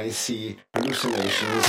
I see hallucinations.